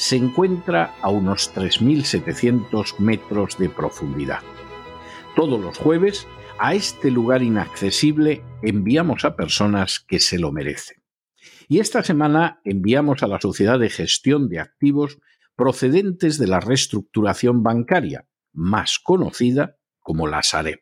se encuentra a unos 3.700 metros de profundidad. Todos los jueves, a este lugar inaccesible enviamos a personas que se lo merecen. Y esta semana enviamos a la Sociedad de Gestión de Activos procedentes de la reestructuración bancaria, más conocida como la Sareb.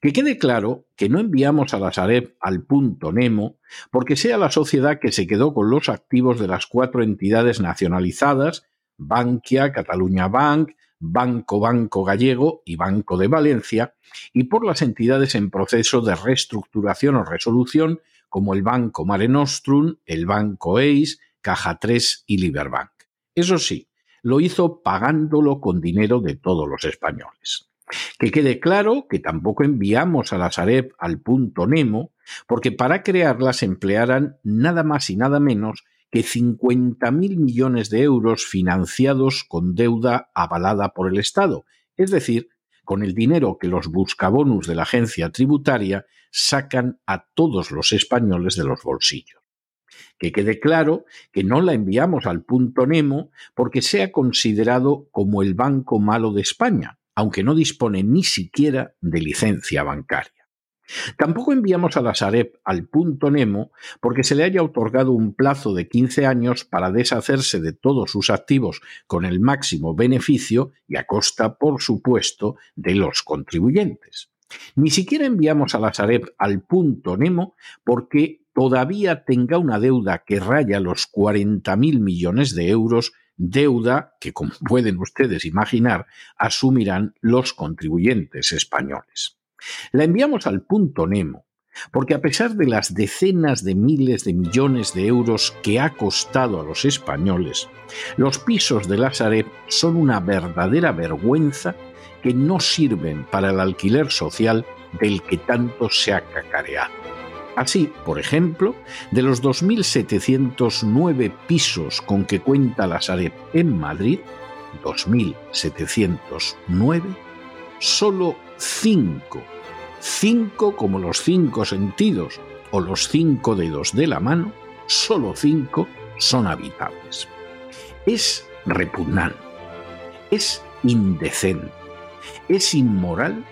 Que quede claro que no enviamos a la Sareb al punto Nemo porque sea la sociedad que se quedó con los activos de las cuatro entidades nacionalizadas, Bankia, Cataluña Bank, Banco Banco Gallego y Banco de Valencia, y por las entidades en proceso de reestructuración o resolución como el Banco Mare Nostrum, el Banco EIS, Caja 3 y Liberbank. Eso sí, lo hizo pagándolo con dinero de todos los españoles. Que quede claro que tampoco enviamos a la Sareb al punto Nemo, porque para crearlas emplearan nada más y nada menos que 50.000 millones de euros financiados con deuda avalada por el Estado, es decir, con el dinero que los buscabonus de la agencia tributaria sacan a todos los españoles de los bolsillos. Que quede claro que no la enviamos al punto Nemo porque sea considerado como el banco malo de España, aunque no dispone ni siquiera de licencia bancaria. Tampoco enviamos a la Sareb al punto Nemo porque se le haya otorgado un plazo de 15 años para deshacerse de todos sus activos con el máximo beneficio y a costa, por supuesto, de los contribuyentes. Ni siquiera enviamos a la Sareb al punto Nemo porque todavía tenga una deuda que raya los 40.000 millones de euros, deuda que, como pueden ustedes imaginar, asumirán los contribuyentes españoles. La enviamos al punto Nemo, porque a pesar de las decenas de miles de millones de euros que ha costado a los españoles, los pisos de la Sareb son una verdadera vergüenza que no sirven para el alquiler social del que tanto se ha cacareado. Así, por ejemplo, de los 2.709 pisos con que cuenta la Sareb en Madrid, 2.709, solo 5, 5 como los cinco sentidos o los cinco dedos de la mano, solo 5 son habitables. Es repugnante, es indecente, es inmoral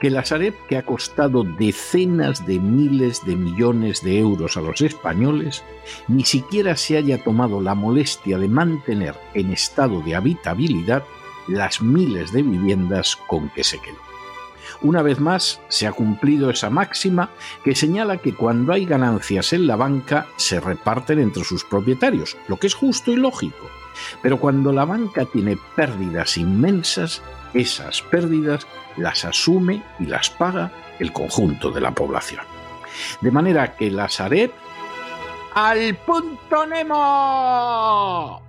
que la Sareb, que ha costado decenas de miles de millones de euros a los españoles, ni siquiera se haya tomado la molestia de mantener en estado de habitabilidad las miles de viviendas con que se quedó. Una vez más, se ha cumplido esa máxima que señala que cuando hay ganancias en la banca se reparten entre sus propietarios, lo que es justo y lógico. Pero cuando la banca tiene pérdidas inmensas, esas pérdidas las asume y las paga el conjunto de la población. De manera que la Sareb al punto Nemo.